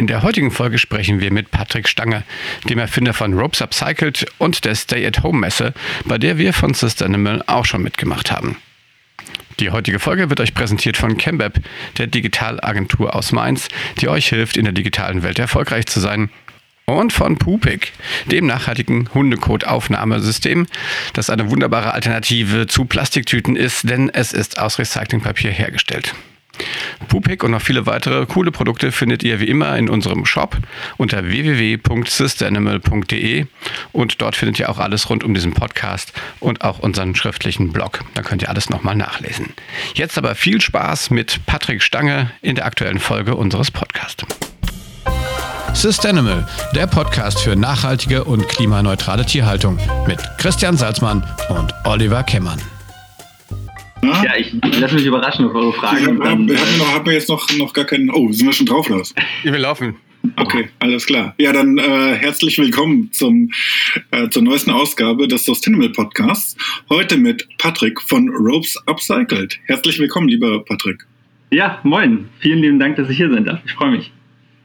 In der heutigen Folge sprechen wir mit Patrick Stange, dem Erfinder von Ropes Upcycled und der Stay-at-Home-Messe, bei der wir von Systanimal auch schon mitgemacht haben. Die heutige Folge wird euch präsentiert von Chembab, der Digitalagentur aus Mainz, die euch hilft, in der digitalen Welt erfolgreich zu sein. Und von Pupik, dem nachhaltigen Hundekot-Aufnahmesystem, das eine wunderbare Alternative zu Plastiktüten ist, denn es ist aus Recyclingpapier hergestellt. Pupik und noch viele weitere coole Produkte findet ihr wie immer in unserem Shop unter www.systanimal.de und dort findet ihr auch alles rund um diesen Podcast und auch unseren schriftlichen Blog. Da könnt ihr alles nochmal nachlesen. Jetzt aber viel Spaß mit Patrick Stange in der aktuellen Folge unseres Podcasts. Systanimal, der Podcast für nachhaltige und klimaneutrale Tierhaltung mit Christian Salzmann und Oliver Kemmern. Ja, ja ich lasse mich überraschen auf eure Fragen. Dann, wir haben, noch, haben wir jetzt noch, noch gar keinen. Oh, sind wir schon drauf, Lars? Wir laufen. Okay, alles klar. Ja, dann äh, herzlich willkommen zum, äh, zur neuesten Ausgabe des Sustainable Podcasts. Heute mit Patrick von Ropes Upcycled. Herzlich willkommen, lieber Patrick. Ja, moin. Vielen lieben Dank, dass ich hier sein darf. Ich freue mich.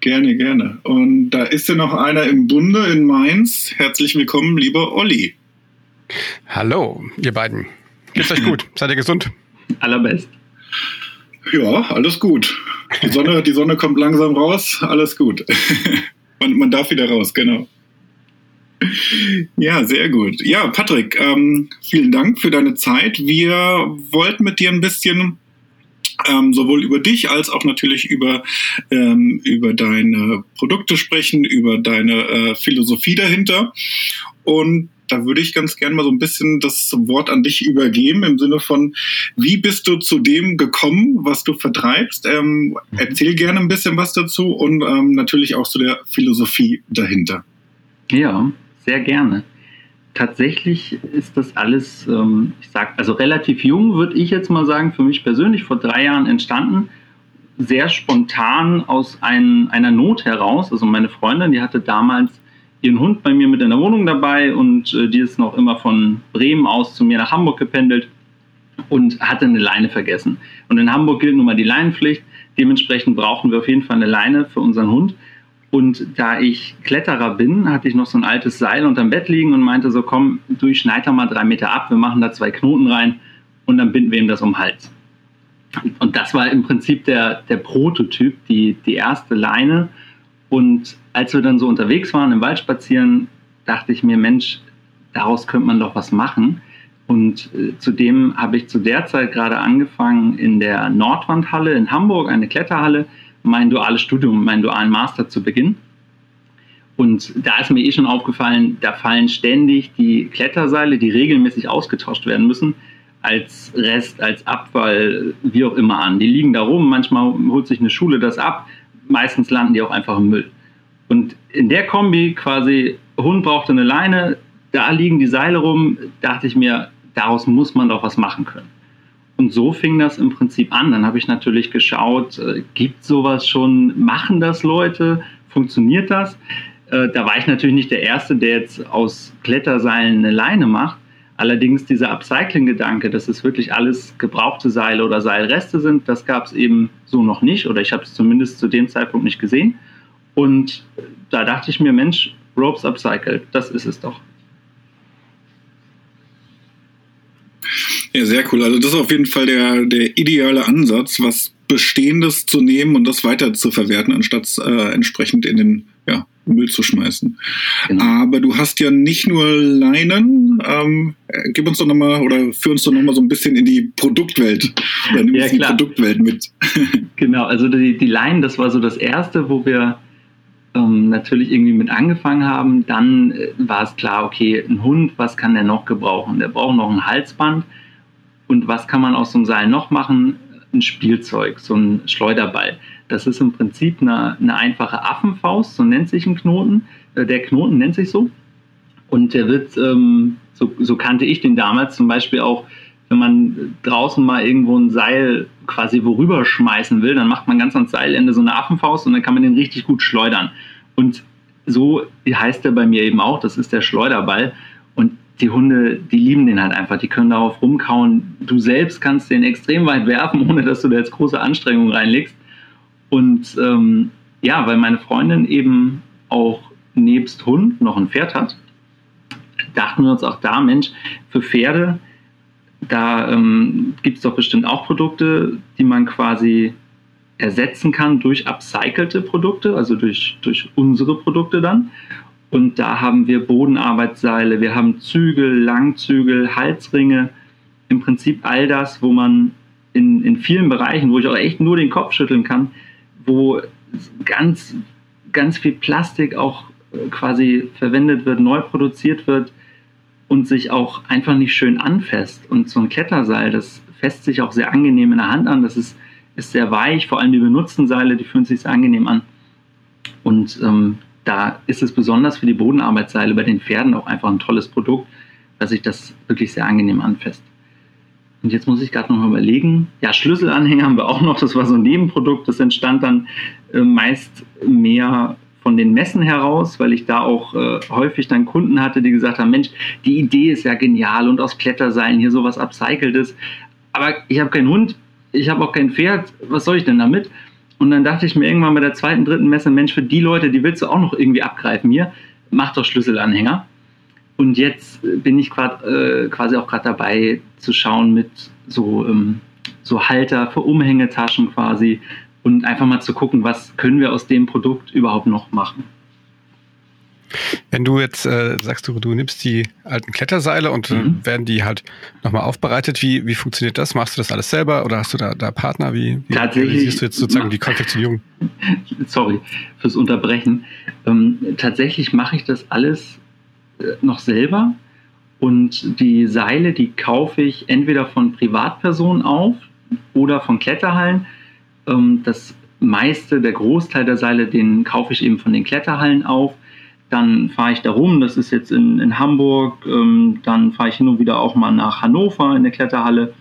Gerne, gerne. Und da ist ja noch einer im Bunde in Mainz. Herzlich willkommen, lieber Olli. Hallo, ihr beiden. Geht's euch gut? Seid ihr gesund? Allerbest. Ja, alles gut. Die Sonne, die Sonne kommt langsam raus, alles gut. man, man darf wieder raus, genau. Ja, sehr gut. Ja, Patrick, ähm, vielen Dank für deine Zeit. Wir wollten mit dir ein bisschen ähm, sowohl über dich als auch natürlich über, ähm, über deine Produkte sprechen, über deine äh, Philosophie dahinter. Und da würde ich ganz gerne mal so ein bisschen das Wort an dich übergeben im Sinne von, wie bist du zu dem gekommen, was du vertreibst? Ähm, erzähl gerne ein bisschen was dazu und ähm, natürlich auch zu der Philosophie dahinter. Ja, sehr gerne. Tatsächlich ist das alles, ähm, ich sag, also relativ jung, würde ich jetzt mal sagen, für mich persönlich vor drei Jahren entstanden sehr spontan aus ein, einer Not heraus. Also meine Freundin, die hatte damals ihren Hund bei mir mit in der Wohnung dabei und äh, die ist noch immer von Bremen aus zu mir nach Hamburg gependelt und hatte eine Leine vergessen. Und in Hamburg gilt nun mal die Leinenpflicht. Dementsprechend brauchen wir auf jeden Fall eine Leine für unseren Hund. Und da ich Kletterer bin, hatte ich noch so ein altes Seil unterm Bett liegen und meinte so, komm, du, ich schneid da mal drei Meter ab, wir machen da zwei Knoten rein und dann binden wir ihm das um den Hals. Und das war im Prinzip der, der Prototyp, die, die erste Leine. Und als wir dann so unterwegs waren, im Wald spazieren, dachte ich mir, Mensch, daraus könnte man doch was machen. Und äh, zudem habe ich zu der Zeit gerade angefangen, in der Nordwandhalle in Hamburg, eine Kletterhalle, mein duales Studium, meinen dualen Master zu beginnen. Und da ist mir eh schon aufgefallen, da fallen ständig die Kletterseile, die regelmäßig ausgetauscht werden müssen, als Rest, als Abfall, wie auch immer an. Die liegen da rum, manchmal holt sich eine Schule das ab, meistens landen die auch einfach im Müll. Und in der Kombi quasi, Hund brauchte eine Leine, da liegen die Seile rum, dachte ich mir, daraus muss man doch was machen können. Und so fing das im Prinzip an. Dann habe ich natürlich geschaut, äh, gibt sowas schon, machen das Leute, funktioniert das? Äh, da war ich natürlich nicht der Erste, der jetzt aus Kletterseilen eine Leine macht. Allerdings dieser Upcycling-Gedanke, dass es wirklich alles gebrauchte Seile oder Seilreste sind, das gab es eben so noch nicht oder ich habe es zumindest zu dem Zeitpunkt nicht gesehen. Und da dachte ich mir, Mensch, Ropes Upcycled, das ist es doch. Ja, sehr cool. Also das ist auf jeden Fall der, der ideale Ansatz, was Bestehendes zu nehmen und das weiter zu verwerten, anstatt äh, entsprechend in den ja, Müll zu schmeißen. Genau. Aber du hast ja nicht nur Leinen. Ähm, gib uns doch nochmal oder führ uns doch nochmal so ein bisschen in die Produktwelt. Oder nimm ja, die Produktwelt mit. genau, also die, die Leinen, das war so das Erste, wo wir ähm, natürlich irgendwie mit angefangen haben. Dann äh, war es klar, okay, ein Hund, was kann der noch gebrauchen? Der braucht noch ein Halsband und was kann man aus so einem Seil noch machen? Ein Spielzeug, so ein Schleuderball. Das ist im Prinzip eine, eine einfache Affenfaust, so nennt sich ein Knoten. Äh, der Knoten nennt sich so. Und der wird, ähm, so, so kannte ich den damals zum Beispiel auch, wenn man draußen mal irgendwo ein Seil quasi worüber schmeißen will, dann macht man ganz ans Seilende so eine Affenfaust und dann kann man den richtig gut schleudern. Und so heißt der bei mir eben auch, das ist der Schleuderball die Hunde, die lieben den halt einfach, die können darauf rumkauen. Du selbst kannst den extrem weit werfen, ohne dass du da jetzt große Anstrengungen reinlegst. Und ähm, ja, weil meine Freundin eben auch nebst Hund noch ein Pferd hat, dachten wir uns auch da, Mensch, für Pferde, da ähm, gibt es doch bestimmt auch Produkte, die man quasi ersetzen kann durch upcycelte Produkte, also durch, durch unsere Produkte dann. Und da haben wir Bodenarbeitsseile, wir haben Zügel, Langzügel, Halsringe, im Prinzip all das, wo man in, in vielen Bereichen, wo ich auch echt nur den Kopf schütteln kann, wo ganz, ganz viel Plastik auch äh, quasi verwendet wird, neu produziert wird und sich auch einfach nicht schön anfasst. Und so ein Kletterseil, das fässt sich auch sehr angenehm in der Hand an. Das ist, ist sehr weich, vor allem die benutzten Seile, die fühlen sich sehr angenehm an. Und ähm, da ist es besonders für die Bodenarbeitsseile bei den Pferden auch einfach ein tolles Produkt, dass sich das wirklich sehr angenehm anfasst. Und jetzt muss ich gerade noch mal überlegen. Ja, Schlüsselanhänger haben wir auch noch. Das war so ein Nebenprodukt. Das entstand dann äh, meist mehr von den Messen heraus, weil ich da auch äh, häufig dann Kunden hatte, die gesagt haben, Mensch, die Idee ist ja genial und aus Kletterseilen hier sowas upcyceltes. Aber ich habe keinen Hund, ich habe auch kein Pferd. Was soll ich denn damit? Und dann dachte ich mir irgendwann bei der zweiten, dritten Messe, Mensch, für die Leute, die willst du auch noch irgendwie abgreifen hier, mach doch Schlüsselanhänger. Und jetzt bin ich grad, äh, quasi auch gerade dabei zu schauen mit so, ähm, so Halter für Umhängetaschen quasi und einfach mal zu gucken, was können wir aus dem Produkt überhaupt noch machen. Wenn du jetzt äh, sagst, du, du nimmst die alten Kletterseile und äh, mhm. werden die halt nochmal aufbereitet, wie, wie funktioniert das? Machst du das alles selber oder hast du da, da Partner? Wie, wie, siehst du jetzt sozusagen die Konfektionierung? Sorry fürs Unterbrechen. Ähm, tatsächlich mache ich das alles äh, noch selber und die Seile, die kaufe ich entweder von Privatpersonen auf oder von Kletterhallen. Ähm, das meiste, der Großteil der Seile, den kaufe ich eben von den Kletterhallen auf. Dann fahre ich da rum, das ist jetzt in, in Hamburg. Ähm, dann fahre ich hin und wieder auch mal nach Hannover in der Kletterhalle,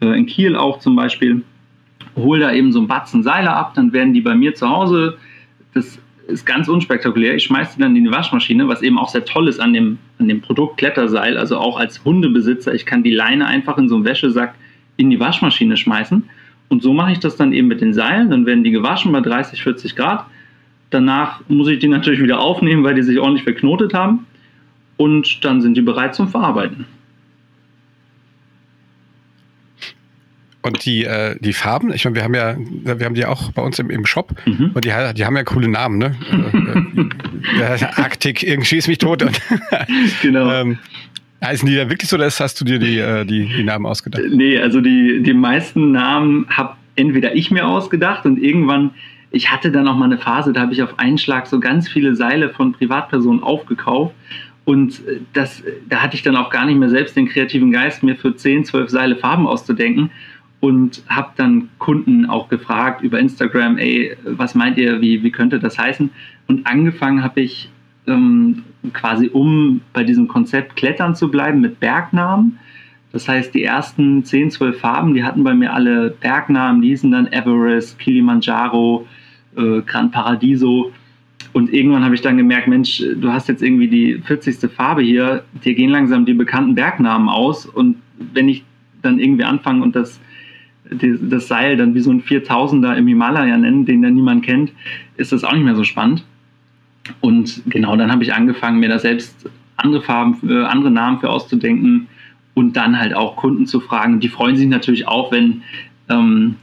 äh, in Kiel auch zum Beispiel. Hole da eben so ein Batzen Seile ab, dann werden die bei mir zu Hause. Das ist ganz unspektakulär. Ich schmeiße die dann in die Waschmaschine, was eben auch sehr toll ist an dem, an dem Produkt Kletterseil. Also auch als Hundebesitzer, ich kann die Leine einfach in so einen Wäschesack in die Waschmaschine schmeißen. Und so mache ich das dann eben mit den Seilen. Dann werden die gewaschen bei 30, 40 Grad. Danach muss ich die natürlich wieder aufnehmen, weil die sich ordentlich verknotet haben. Und dann sind die bereit zum Verarbeiten. Und die, äh, die Farben, ich meine, wir haben ja, wir haben die auch bei uns im, im Shop mhm. und die, die haben ja coole Namen, ne? äh, äh Arktik, irgendwie ist mich tot. genau. ähm, heißen die da wirklich so, oder hast du dir die, äh, die, die Namen ausgedacht? Nee, also die, die meisten Namen habe entweder ich mir ausgedacht und irgendwann, ich hatte dann auch mal eine Phase, da habe ich auf einen Schlag so ganz viele Seile von Privatpersonen aufgekauft und das, da hatte ich dann auch gar nicht mehr selbst den kreativen Geist, mir für 10, 12 Seile Farben auszudenken und habe dann Kunden auch gefragt über Instagram, ey, was meint ihr, wie, wie könnte das heißen? Und angefangen habe ich ähm, quasi, um bei diesem Konzept Klettern zu bleiben, mit Bergnamen. Das heißt, die ersten 10, 12 Farben, die hatten bei mir alle Bergnamen, die hießen dann Everest, Kilimanjaro, äh, Gran Paradiso. Und irgendwann habe ich dann gemerkt, Mensch, du hast jetzt irgendwie die 40. Farbe hier, dir gehen langsam die bekannten Bergnamen aus. Und wenn ich dann irgendwie anfange und das das Seil dann wie so ein 4000er im Himalaya nennen, den dann niemand kennt, ist das auch nicht mehr so spannend. Und genau dann habe ich angefangen, mir da selbst andere Farben, äh, andere Namen für auszudenken und dann halt auch Kunden zu fragen. Die freuen sich natürlich auch, wenn, ähm,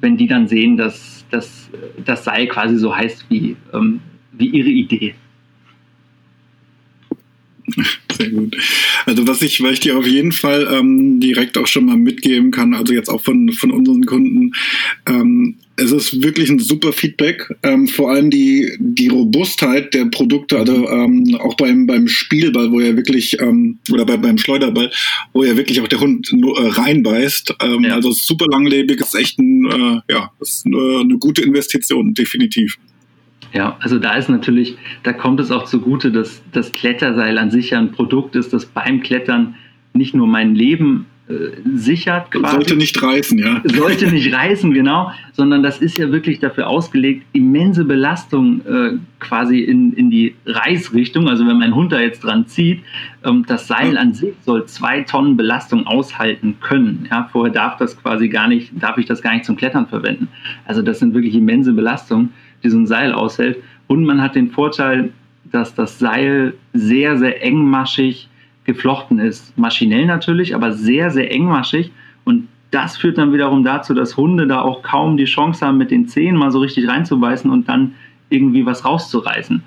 wenn die dann sehen, dass, dass das Seil quasi so heißt wie, ähm, wie ihre Idee. Sehr gut. Also was ich, weil ich dir auf jeden Fall ähm, direkt auch schon mal mitgeben kann, also jetzt auch von, von unseren Kunden, ähm, es ist wirklich ein super Feedback. Ähm, vor allem die, die Robustheit der Produkte, also ähm, auch beim, beim Spielball, wo ja wirklich, ähm, oder bei, beim Schleuderball, wo ja wirklich auch der Hund nur, äh, reinbeißt. Ähm, ja. Also super langlebig, ist echt ein, äh, ja, ist eine, eine gute Investition, definitiv. Ja, also da ist natürlich, da kommt es auch zugute, dass das Kletterseil an sich ja ein Produkt ist, das beim Klettern nicht nur mein Leben sichert. Quasi, sollte nicht reißen, ja. Sollte nicht reißen, genau, sondern das ist ja wirklich dafür ausgelegt, immense Belastung äh, quasi in, in die Reißrichtung, also wenn mein Hund da jetzt dran zieht, ähm, das Seil an sich soll zwei Tonnen Belastung aushalten können. Ja, vorher darf das quasi gar nicht, darf ich das gar nicht zum Klettern verwenden. Also das sind wirklich immense Belastungen die so ein Seil aushält. Und man hat den Vorteil, dass das Seil sehr, sehr engmaschig geflochten ist. Maschinell natürlich, aber sehr, sehr engmaschig. Und das führt dann wiederum dazu, dass Hunde da auch kaum die Chance haben, mit den Zehen mal so richtig reinzubeißen und dann irgendwie was rauszureißen.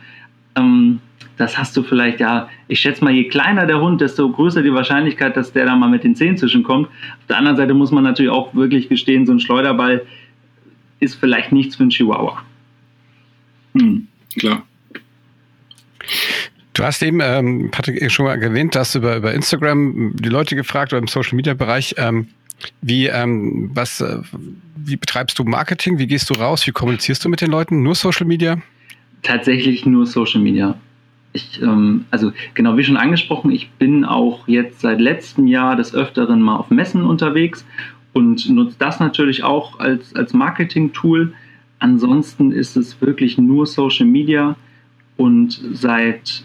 Ähm, das hast du vielleicht, ja, ich schätze mal, je kleiner der Hund, desto größer die Wahrscheinlichkeit, dass der da mal mit den Zehen zwischenkommt. Auf der anderen Seite muss man natürlich auch wirklich gestehen, so ein Schleuderball ist vielleicht nichts für einen Chihuahua. Hm, klar. Du hast eben, ähm, Patrick, schon mal erwähnt, dass über, über Instagram die Leute gefragt oder im Social Media Bereich, ähm, wie, ähm, was, äh, wie betreibst du Marketing? Wie gehst du raus? Wie kommunizierst du mit den Leuten? Nur Social Media? Tatsächlich nur Social Media. Ich, ähm, also genau wie schon angesprochen, ich bin auch jetzt seit letztem Jahr des Öfteren mal auf Messen unterwegs und nutze das natürlich auch als, als Marketing-Tool. Ansonsten ist es wirklich nur Social Media und seit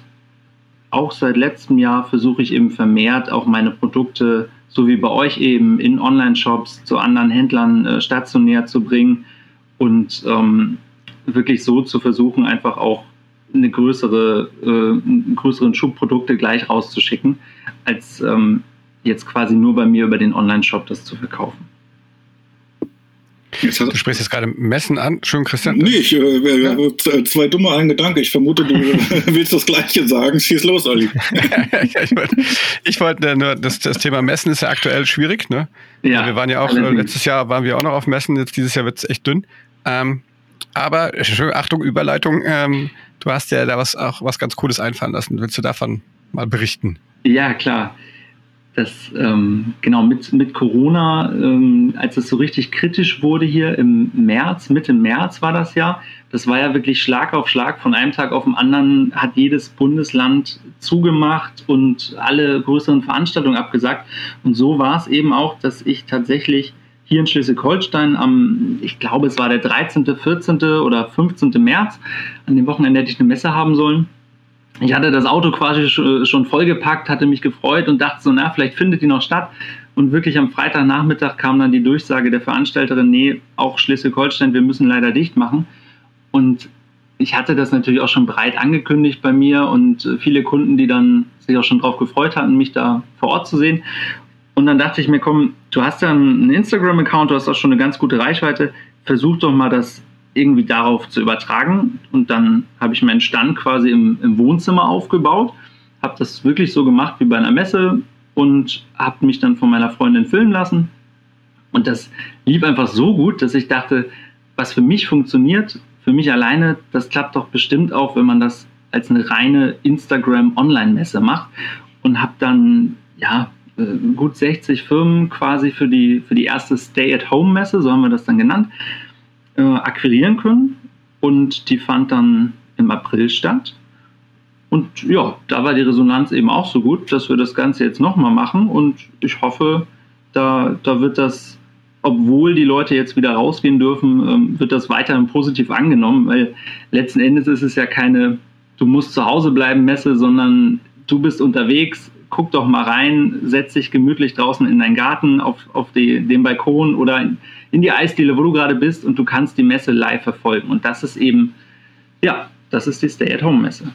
auch seit letztem Jahr versuche ich eben vermehrt auch meine Produkte, so wie bei euch eben, in Online-Shops zu anderen Händlern äh, stationär zu bringen und ähm, wirklich so zu versuchen, einfach auch eine größere, äh, einen größeren Schub Produkte gleich rauszuschicken, als ähm, jetzt quasi nur bei mir über den Online-Shop das zu verkaufen. Du sprichst jetzt gerade Messen an. Schön, Christian. Nee, ich, äh, ja. zwei dumme, ein Gedanke. Ich vermute, du willst das Gleiche sagen. Schieß los, Olli. ich wollte wollt nur, das, das Thema Messen ist ja aktuell schwierig. Ne? Ja, wir waren ja auch, allerdings. letztes Jahr waren wir auch noch auf Messen, jetzt dieses Jahr wird es echt dünn. Ähm, aber, Achtung, Überleitung, ähm, du hast ja da was, auch was ganz Cooles einfallen lassen. Willst du davon mal berichten? Ja, klar dass ähm, genau mit, mit Corona, ähm, als es so richtig kritisch wurde hier im März, Mitte März war das ja, das war ja wirklich Schlag auf Schlag. Von einem Tag auf den anderen hat jedes Bundesland zugemacht und alle größeren Veranstaltungen abgesagt. Und so war es eben auch, dass ich tatsächlich hier in Schleswig-Holstein am, ich glaube, es war der 13., 14. oder 15. März, an dem Wochenende hätte ich eine Messe haben sollen ich hatte das Auto quasi schon vollgepackt, hatte mich gefreut und dachte so, na, vielleicht findet die noch statt. Und wirklich am Freitagnachmittag kam dann die Durchsage der Veranstalterin, nee, auch Schleswig-Holstein, wir müssen leider dicht machen. Und ich hatte das natürlich auch schon breit angekündigt bei mir und viele Kunden, die dann sich auch schon darauf gefreut hatten, mich da vor Ort zu sehen. Und dann dachte ich mir, komm, du hast ja einen Instagram-Account, du hast auch schon eine ganz gute Reichweite, versuch doch mal das irgendwie darauf zu übertragen. Und dann habe ich meinen Stand quasi im, im Wohnzimmer aufgebaut, habe das wirklich so gemacht wie bei einer Messe und habe mich dann von meiner Freundin filmen lassen. Und das lief einfach so gut, dass ich dachte, was für mich funktioniert, für mich alleine, das klappt doch bestimmt auch, wenn man das als eine reine Instagram-Online-Messe macht. Und habe dann, ja, äh, gut 60 Firmen quasi für die, für die erste Stay-at-Home-Messe, so haben wir das dann genannt, äh, akquirieren können. Und die fand dann im April statt. Und ja, da war die Resonanz eben auch so gut, dass wir das Ganze jetzt nochmal machen. Und ich hoffe, da, da wird das, obwohl die Leute jetzt wieder rausgehen dürfen, ähm, wird das weiterhin positiv angenommen, weil letzten Endes ist es ja keine, du musst zu Hause bleiben Messe, sondern du bist unterwegs, guck doch mal rein, setz dich gemütlich draußen in deinen Garten, auf, auf die, den Balkon oder in, die Eisdiele, wo du gerade bist und du kannst die Messe live verfolgen. Und das ist eben, ja, das ist die Stay-at-Home-Messe.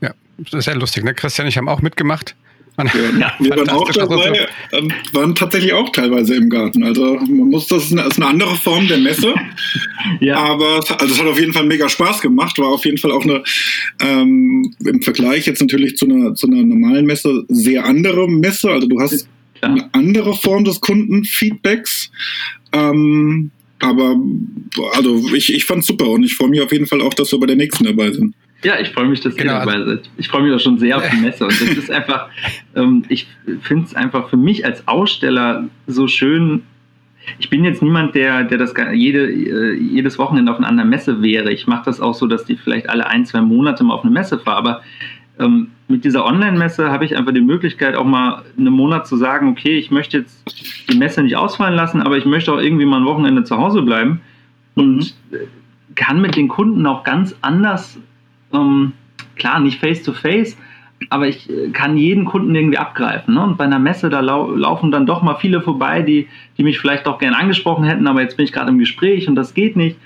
Ja, das ist ja lustig, ne? Christian, ich habe auch mitgemacht. Ja, wir waren auch dabei, ähm, waren tatsächlich auch teilweise im Garten. Also man muss das ist eine, ist eine andere Form der Messe. ja. Aber also es hat auf jeden Fall mega Spaß gemacht. War auf jeden Fall auch eine ähm, im Vergleich jetzt natürlich zu einer, zu einer normalen Messe sehr andere Messe. Also du hast ja. eine andere Form des Kundenfeedbacks. Ähm, aber also ich, ich fand super und ich freue mich auf jeden Fall auch, dass wir bei der nächsten dabei sind. Ja, ich freue mich, dass genau. ihr dabei seid. Ich freue mich auch schon sehr auf die Messe. Und das ist einfach, ähm, ich finde es einfach für mich als Aussteller so schön. Ich bin jetzt niemand, der, der das jede, äh, jedes Wochenende auf einer anderen Messe wäre. Ich mache das auch so, dass die vielleicht alle ein, zwei Monate mal auf eine Messe fahre. Aber ähm, mit dieser Online-Messe habe ich einfach die Möglichkeit, auch mal einen Monat zu sagen, okay, ich möchte jetzt die Messe nicht ausfallen lassen, aber ich möchte auch irgendwie mal ein Wochenende zu Hause bleiben und mhm. kann mit den Kunden auch ganz anders, ähm, klar, nicht face-to-face, aber ich äh, kann jeden Kunden irgendwie abgreifen. Ne? Und bei einer Messe, da lau laufen dann doch mal viele vorbei, die, die mich vielleicht auch gern angesprochen hätten, aber jetzt bin ich gerade im Gespräch und das geht nicht.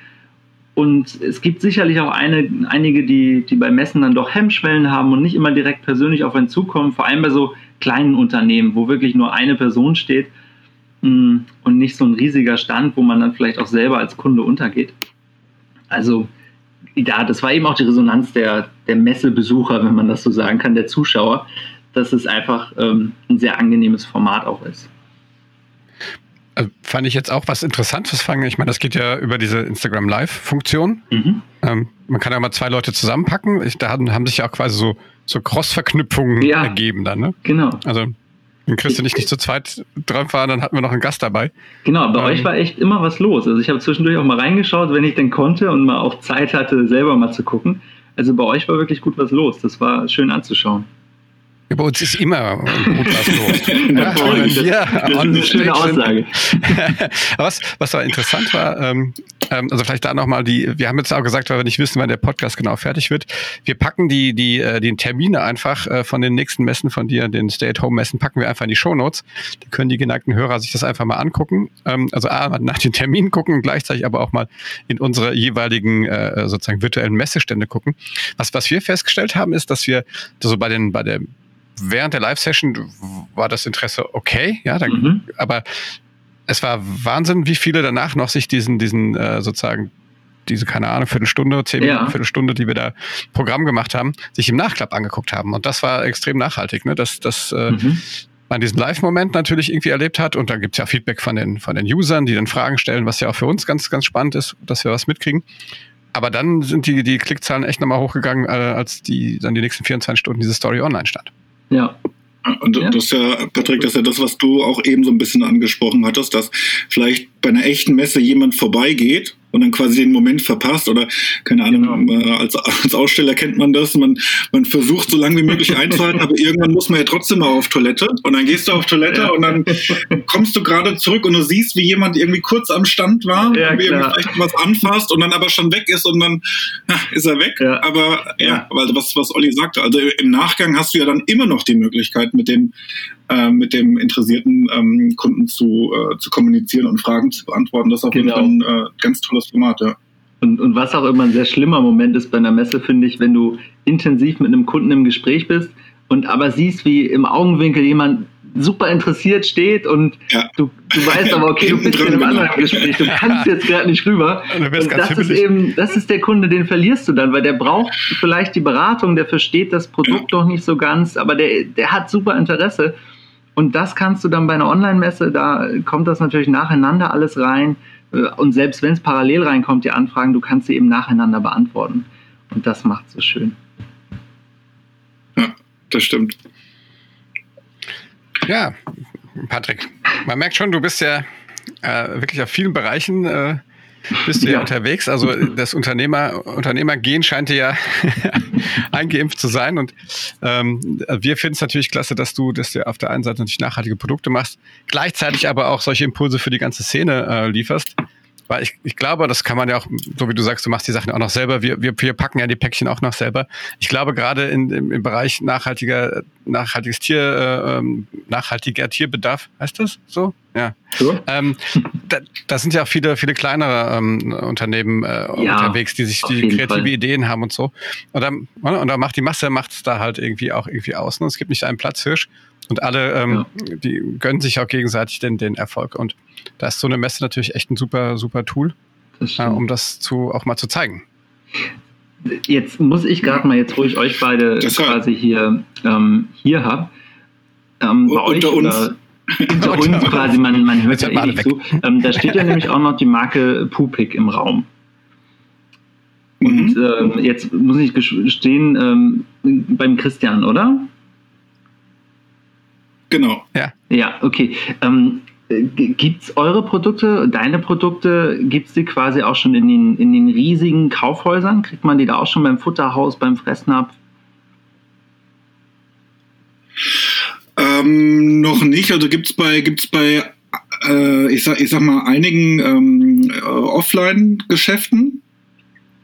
Und es gibt sicherlich auch eine, einige, die, die bei Messen dann doch Hemmschwellen haben und nicht immer direkt persönlich auf einen zukommen, vor allem bei so kleinen Unternehmen, wo wirklich nur eine Person steht mm, und nicht so ein riesiger Stand, wo man dann vielleicht auch selber als Kunde untergeht. Also ja, das war eben auch die Resonanz der, der Messebesucher, wenn man das so sagen kann, der Zuschauer, dass es einfach ähm, ein sehr angenehmes Format auch ist. Also fand ich jetzt auch was Interessantes fangen. Ich meine, das geht ja über diese Instagram Live-Funktion. Mhm. Ähm, man kann ja mal zwei Leute zusammenpacken. Ich, da haben, haben sich ja auch quasi so, so Cross-Verknüpfungen ja, ergeben dann, ne? Genau. Also wenn Christian nicht, nicht zu zweit dran war, dann hatten wir noch einen Gast dabei. Genau, bei ähm, euch war echt immer was los. Also ich habe zwischendurch auch mal reingeschaut, wenn ich denn konnte und mal auch Zeit hatte, selber mal zu gucken. Also bei euch war wirklich gut was los. Das war schön anzuschauen. Ja, bei uns ist immer gut was los. ja, ja, das ist eine schöne Aussage. was, was war interessant war, ähm, ähm, also vielleicht da nochmal die, wir haben jetzt auch gesagt, weil wir nicht wissen, wann der Podcast genau fertig wird. Wir packen die, die, äh, die Termine einfach äh, von den nächsten Messen von dir, den Stay-at-Home-Messen, packen wir einfach in die Shownotes. Da können die geneigten Hörer sich das einfach mal angucken. Ähm, also A, nach den Terminen gucken und gleichzeitig aber auch mal in unsere jeweiligen äh, sozusagen virtuellen Messestände gucken. Was, was wir festgestellt haben, ist, dass wir so also bei den, bei der während der Live-Session war das Interesse okay, ja, dann, mhm. aber es war Wahnsinn, wie viele danach noch sich diesen, diesen äh, sozusagen diese, keine Ahnung, Viertelstunde, zehn Minuten, ja. Viertelstunde, die wir da Programm gemacht haben, sich im Nachklapp angeguckt haben. Und das war extrem nachhaltig, ne? dass, dass äh, mhm. man diesen Live-Moment natürlich irgendwie erlebt hat. Und da gibt's ja Feedback von den, von den Usern, die dann Fragen stellen, was ja auch für uns ganz, ganz spannend ist, dass wir was mitkriegen. Aber dann sind die, die Klickzahlen echt nochmal hochgegangen, äh, als die dann die nächsten 24 Stunden diese Story online stand. Ja. Und ja. das ist ja, Patrick, das ist ja das, was du auch eben so ein bisschen angesprochen hattest, dass vielleicht bei einer echten Messe jemand vorbeigeht und dann quasi den Moment verpasst oder keine Ahnung, genau. äh, als, als Aussteller kennt man das, man, man versucht so lange wie möglich einzuhalten, aber irgendwann muss man ja trotzdem mal auf Toilette und dann gehst du auf Toilette ja. und dann kommst du gerade zurück und du siehst, wie jemand irgendwie kurz am Stand war, ja, wie vielleicht was anfasst und dann aber schon weg ist und dann ja, ist er weg. Ja. Aber ja, weil was, was Olli sagte, also im Nachgang hast du ja dann immer noch die Möglichkeit, mit dem äh, mit dem interessierten ähm, Kunden zu, äh, zu kommunizieren und Fragen zu beantworten. Das ist auf jeden Fall ein äh, ganz tolles Format, ja. Und, und was auch immer ein sehr schlimmer Moment ist bei einer Messe, finde ich, wenn du intensiv mit einem Kunden im Gespräch bist und aber siehst, wie im Augenwinkel jemand super interessiert steht und ja. du, du weißt aber, okay, du bist in einem anderen Gespräch, du kannst jetzt gerade nicht rüber. Und, das ist eben, das ist der Kunde, den verlierst du dann, weil der braucht vielleicht die Beratung, der versteht das Produkt ja. noch nicht so ganz, aber der, der hat super Interesse. Und das kannst du dann bei einer Online-Messe, da kommt das natürlich nacheinander alles rein. Äh, und selbst wenn es parallel reinkommt, die Anfragen, du kannst sie eben nacheinander beantworten. Und das macht so schön. Ja, das stimmt. Ja, Patrick, man merkt schon, du bist ja äh, wirklich auf vielen Bereichen äh, bist du ja, ja unterwegs. Also das Unternehmer, Unternehmergehen scheint dir ja eingeimpft zu sein. Und ähm, wir finden es natürlich klasse, dass du, dass du auf der einen Seite natürlich nachhaltige Produkte machst, gleichzeitig aber auch solche Impulse für die ganze Szene äh, lieferst. Weil ich, ich glaube, das kann man ja auch, so wie du sagst, du machst die Sachen auch noch selber. Wir, wir, wir packen ja die Päckchen auch noch selber. Ich glaube, gerade in, im, im Bereich nachhaltiger, nachhaltiges Tier, äh, ähm, nachhaltiger Tierbedarf, heißt das so? Ja. So? Ähm, da, da sind ja auch viele, viele kleinere ähm, Unternehmen äh, ja, unterwegs, die sich die kreative Fall. Ideen haben und so. Und dann, und dann macht die Masse macht es da halt irgendwie auch irgendwie aus. Ne? Es gibt nicht einen Platzhirsch. Und alle, ähm, ja. die gönnen sich auch gegenseitig den, den Erfolg. Und da ist so eine Messe natürlich echt ein super, super Tool, äh, um das zu, auch mal zu zeigen. Jetzt muss ich gerade mal, jetzt wo ich euch beide das quasi hier, ähm, hier habe, ähm, bei unter euch uns. unter uns quasi, man, man hört ja eh nicht zu. Ähm, da steht ja nämlich auch noch die Marke Pupik im Raum. Und mhm. ähm, jetzt muss ich gestehen, ähm, beim Christian, oder? Genau. Ja. Ja, okay. Ähm, Gibt es eure Produkte, deine Produkte, gibt es die quasi auch schon in den, in den riesigen Kaufhäusern? Kriegt man die da auch schon beim Futterhaus, beim Fressnapf? Ähm, noch nicht. Also gibt es bei, gibt's bei äh, ich, sag, ich sag mal, einigen ähm, äh, Offline-Geschäften.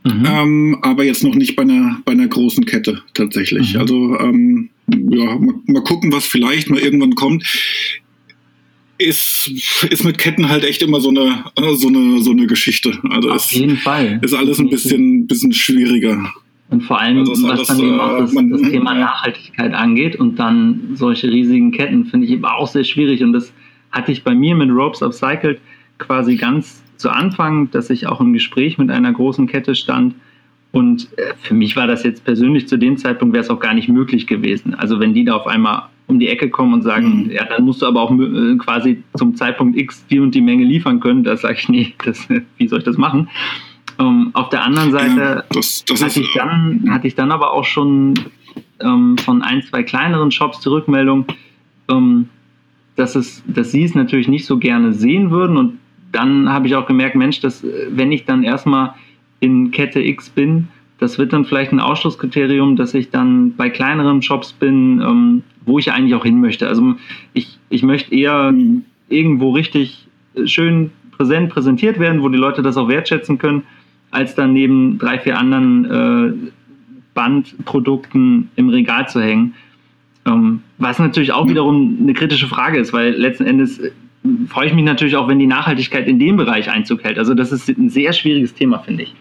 Mhm. Ähm, aber jetzt noch nicht bei einer, bei einer großen Kette tatsächlich. Mhm. Also ähm, ja, mal, mal, gucken, was vielleicht mal irgendwann kommt. ist, ist mit Ketten halt echt immer so eine, so eine, so eine Geschichte. Also Auf jeden Fall. Ist alles ein bisschen, bisschen schwieriger. Und vor allem, also was alles, dann eben auch das, man, das Thema Nachhaltigkeit angeht und dann solche riesigen Ketten finde ich eben auch sehr schwierig. Und das hatte ich bei mir mit Ropes Upcycled quasi ganz zu Anfang, dass ich auch im Gespräch mit einer großen Kette stand. Und äh, für mich war das jetzt persönlich zu dem Zeitpunkt wäre es auch gar nicht möglich gewesen. Also wenn die da auf einmal um die Ecke kommen und sagen, mhm. ja, dann musst du aber auch äh, quasi zum Zeitpunkt X die und die Menge liefern können, da sage ich, nee, das, wie soll ich das machen? Ähm, auf der anderen Seite ja, das, das hatte, ist, ich dann, hatte ich dann aber auch schon ähm, von ein, zwei kleineren Shops die Rückmeldung, ähm, dass, es, dass sie es natürlich nicht so gerne sehen würden. Und dann habe ich auch gemerkt, Mensch, dass, äh, wenn ich dann erstmal in Kette X bin, das wird dann vielleicht ein Ausschlusskriterium, dass ich dann bei kleineren Shops bin, ähm, wo ich eigentlich auch hin möchte. Also ich, ich möchte eher irgendwo richtig schön präsent präsentiert werden, wo die Leute das auch wertschätzen können, als dann neben drei, vier anderen äh, Bandprodukten im Regal zu hängen. Ähm, was natürlich auch wiederum eine kritische Frage ist, weil letzten Endes äh, freue ich mich natürlich auch, wenn die Nachhaltigkeit in dem Bereich Einzug hält. Also das ist ein sehr schwieriges Thema, finde ich.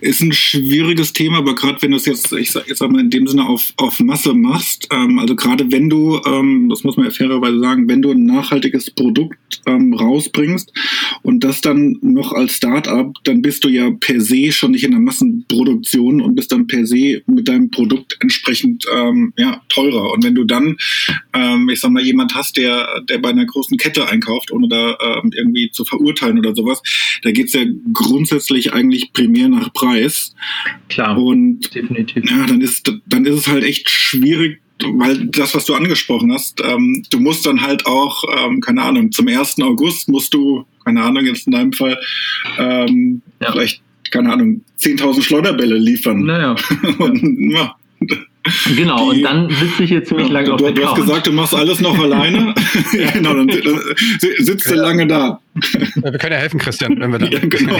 Ist ein schwieriges Thema, aber gerade wenn du es jetzt, ich sag, jetzt sag mal in dem Sinne auf, auf Masse machst, ähm, also gerade wenn du, ähm, das muss man ja fairerweise sagen, wenn du ein nachhaltiges Produkt ähm, rausbringst und das dann noch als Startup, dann bist du ja per se schon nicht in der Massenproduktion und bist dann per se mit deinem Produkt entsprechend ähm, ja, teurer. Und wenn du dann, ähm, ich sag mal, jemand hast, der, der bei einer großen Kette einkauft, ohne da ähm, irgendwie zu verurteilen oder sowas, da geht's ja grundsätzlich eigentlich primär nach Preis. Klar. Und definitiv. Ja, dann ist, dann ist es halt echt schwierig, weil das, was du angesprochen hast, ähm, du musst dann halt auch, ähm, keine Ahnung, zum 1. August musst du, keine Ahnung, jetzt in deinem Fall, ähm, ja. vielleicht, keine Ahnung, 10.000 Schleuderbälle liefern. Naja. Und, ja. Genau, die, und dann sitze ich hier ziemlich ja, lange du, auf der Du hast gesagt, du machst alles noch alleine. genau, dann, dann sitzt du lange da. Wir können ja helfen, Christian, wenn wir da. Ja, genau.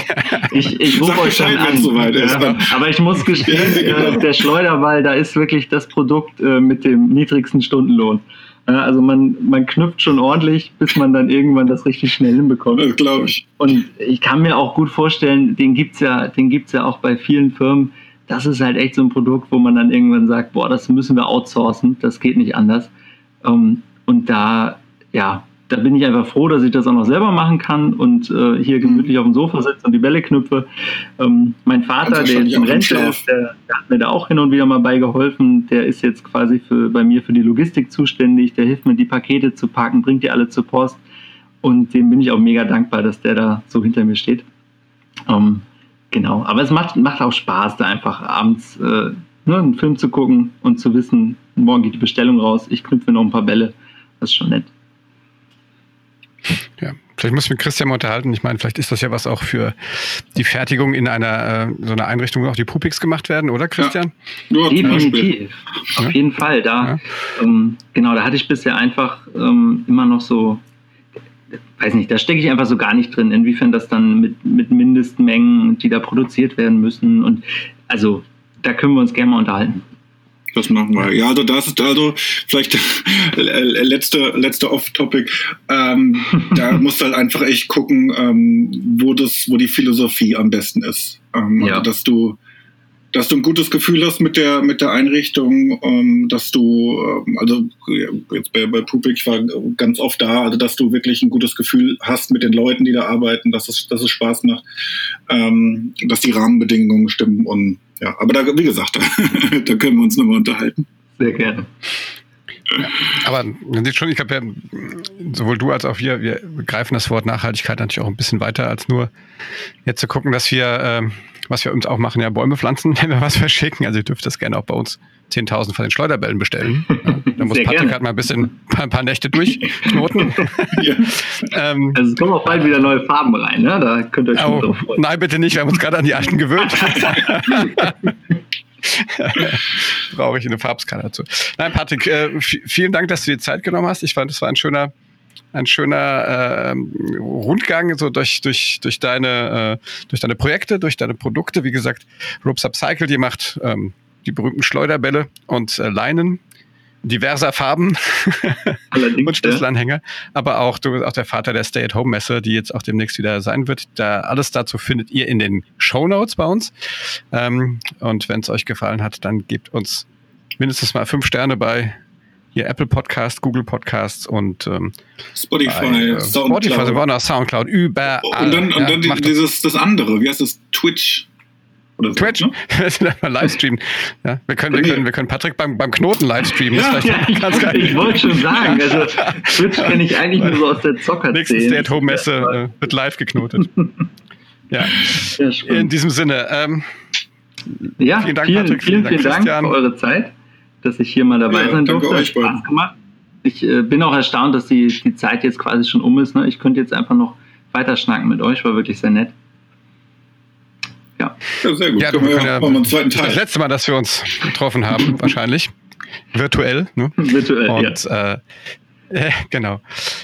Ich, ich rufe euch schon an. Soweit ist. Ja, aber ich muss gestehen, äh, der Schleuderball, da ist wirklich das Produkt äh, mit dem niedrigsten Stundenlohn. Also man, man knüpft schon ordentlich, bis man dann irgendwann das richtig schnell hinbekommt. Das glaube ich. Und ich kann mir auch gut vorstellen, den gibt es ja, ja auch bei vielen Firmen, das ist halt echt so ein Produkt, wo man dann irgendwann sagt, boah, das müssen wir outsourcen, das geht nicht anders. Ähm, und da, ja, da bin ich einfach froh, dass ich das auch noch selber machen kann und äh, hier mhm. gemütlich auf dem Sofa sitze und die Bälle knüpfe. Ähm, mein Vater, der jetzt im Rente ist, der, der, hat mir da auch hin und wieder mal beigeholfen. Der ist jetzt quasi für, bei mir für die Logistik zuständig. Der hilft mir, die Pakete zu packen, bringt die alle zur Post. Und dem bin ich auch mega dankbar, dass der da so hinter mir steht. Ähm, Genau, aber es macht, macht auch Spaß, da einfach abends äh, ne, einen Film zu gucken und zu wissen, morgen geht die Bestellung raus, ich knüpfe noch ein paar Bälle. Das ist schon nett. Ja, vielleicht muss ich mit Christian mal unterhalten. Ich meine, vielleicht ist das ja was auch für die Fertigung in einer äh, so einer Einrichtung, wo auch die Pupix gemacht werden, oder Christian? Ja, Definitiv. Auf ja. jeden Fall. Da, ja. ähm, genau, da hatte ich bisher einfach ähm, immer noch so weiß nicht, da stecke ich einfach so gar nicht drin, inwiefern das dann mit, mit Mindestmengen, die da produziert werden müssen. Und also da können wir uns gerne mal unterhalten. Das machen wir. Ja, also das ist also vielleicht äh, letzte, letzte Off-Topic. Ähm, da musst du halt einfach echt gucken, ähm, wo das, wo die Philosophie am besten ist. Ähm, ja. Also, dass du dass du ein gutes Gefühl hast mit der mit der Einrichtung, ähm, dass du ähm, also jetzt bei, bei Pupik ich war ganz oft da, also dass du wirklich ein gutes Gefühl hast mit den Leuten, die da arbeiten, dass es dass es Spaß macht, ähm, dass die Rahmenbedingungen stimmen und ja, aber da wie gesagt, da, da können wir uns nochmal unterhalten. Sehr gerne. Aber man sieht schon, ich glaube, ja, sowohl du als auch wir, wir greifen das Wort Nachhaltigkeit natürlich auch ein bisschen weiter, als nur jetzt zu gucken, dass wir, äh, was wir uns auch machen, ja, Bäume pflanzen, wenn wir was verschicken. Also ihr dürft das gerne auch bei uns 10.000 von den Schleuderbällen bestellen. Ja, da muss Sehr Patrick halt mal ein bisschen ein paar Nächte durchknoten. ja. ähm, also es kommen auch bald wieder neue Farben rein, ne? da könnt ihr euch oh, drauf freuen. Nein, bitte nicht, wir haben uns gerade an die alten gewöhnt. Brauche ich eine Farbskala dazu. Nein, Patrick, äh, vielen Dank, dass du dir Zeit genommen hast. Ich fand, das war ein schöner, ein schöner äh, Rundgang so durch, durch, durch, deine, äh, durch deine Projekte, durch deine Produkte. Wie gesagt, Ropes Upcycled, ihr macht ähm, die berühmten Schleuderbälle und äh, Leinen. diverser Farben und Schlüsselanhänger, aber auch du bist auch der Vater der Stay-at-Home-Messe, die jetzt auch demnächst wieder sein wird. Da alles dazu findet ihr in den Show Notes bei uns. Ähm, und wenn es euch gefallen hat, dann gebt uns mindestens mal fünf Sterne bei hier Apple Podcast, Google Podcasts und ähm, Spotify, bei, äh, Spotify, sind wir auch noch Soundcloud, überall. Und dann, und dann ja, die, dieses, das andere, wie heißt das? Twitch. Oder so, Twitch, ne? Livestream. Ja, wir, können, wir, können, wir können Patrick beim, beim Knoten livestreamen. Ja, ja, ich, ich wollte schon sagen, also Twitch kenne ich eigentlich nur so aus der Zocker-Szene. Nächste Stay-at-Home-Messe äh, wird live geknotet. ja, in diesem Sinne. Ähm, ja, vielen Dank, vielen, Patrick. Vielen, vielen, vielen Dank für eure Zeit, dass ich hier mal dabei ja, sein durfte. Hat Spaß gemacht. Ich äh, bin auch erstaunt, dass die, die Zeit jetzt quasi schon um ist. Ne? Ich könnte jetzt einfach noch weiter schnacken mit euch, war wirklich sehr nett. Ja. ja, sehr gut. Ja, du, wir ja, ja einen zweiten Teil. Das letzte Mal, dass wir uns getroffen haben, wahrscheinlich. Virtuell. Ne? Virtuell, Und, ja. Äh, äh, genau.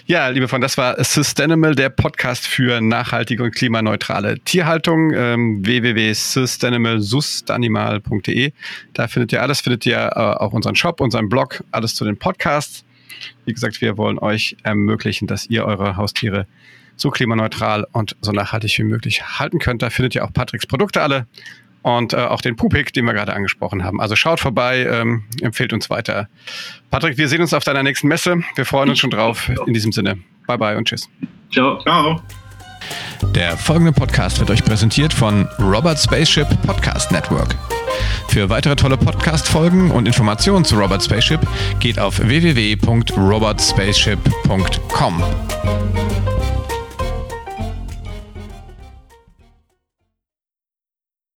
Ja, liebe Freunde, das war Systanimal, der Podcast für nachhaltige und klimaneutrale Tierhaltung. Ähm, www.systanimal.de. Da findet ihr alles, findet ihr äh, auch unseren Shop, unseren Blog, alles zu den Podcasts. Wie gesagt, wir wollen euch ermöglichen, dass ihr eure Haustiere so klimaneutral und so nachhaltig wie möglich halten könnt. Da findet ihr auch Patricks Produkte alle und äh, auch den Pupik, den wir gerade angesprochen haben. Also schaut vorbei, ähm, empfehlt uns weiter. Patrick, wir sehen uns auf deiner nächsten Messe. Wir freuen uns schon drauf. In diesem Sinne, bye bye und tschüss. Ciao. Ciao. Der folgende Podcast wird euch präsentiert von Robert Spaceship Podcast Network. Für weitere tolle Podcast-Folgen und Informationen zu Robert Spaceship geht auf www.robotspaceship.com.